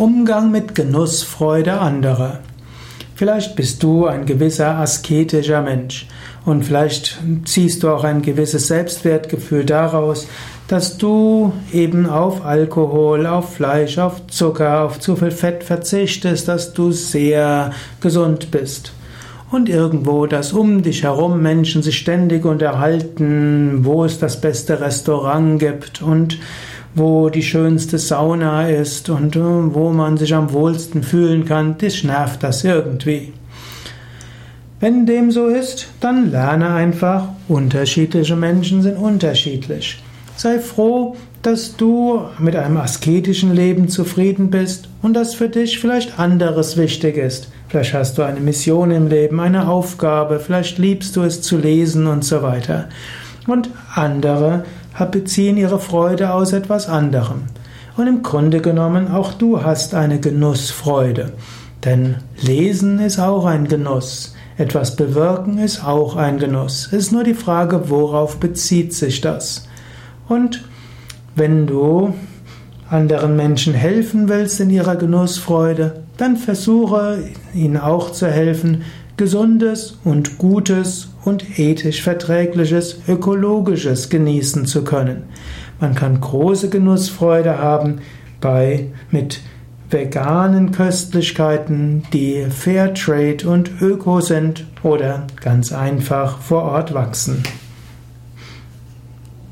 Umgang mit Genussfreude anderer. Vielleicht bist du ein gewisser asketischer Mensch und vielleicht ziehst du auch ein gewisses Selbstwertgefühl daraus, dass du eben auf Alkohol, auf Fleisch, auf Zucker, auf zu viel Fett verzichtest, dass du sehr gesund bist. Und irgendwo, dass um dich herum Menschen sich ständig unterhalten, wo es das beste Restaurant gibt und wo die schönste Sauna ist und äh, wo man sich am wohlsten fühlen kann, das nervt das irgendwie. Wenn dem so ist, dann lerne einfach, unterschiedliche Menschen sind unterschiedlich. Sei froh, dass du mit einem asketischen Leben zufrieden bist und dass für dich vielleicht anderes wichtig ist. Vielleicht hast du eine Mission im Leben, eine Aufgabe, vielleicht liebst du es zu lesen und so weiter. Und andere beziehen ihre Freude aus etwas anderem. Und im Grunde genommen, auch du hast eine Genussfreude. Denn Lesen ist auch ein Genuss. Etwas bewirken ist auch ein Genuss. Es ist nur die Frage, worauf bezieht sich das. Und wenn du anderen Menschen helfen willst in ihrer Genussfreude, dann versuche ihnen auch zu helfen, gesundes und gutes und ethisch verträgliches, ökologisches genießen zu können. Man kann große Genussfreude haben bei mit veganen Köstlichkeiten, die Fairtrade und Öko sind oder ganz einfach vor Ort wachsen.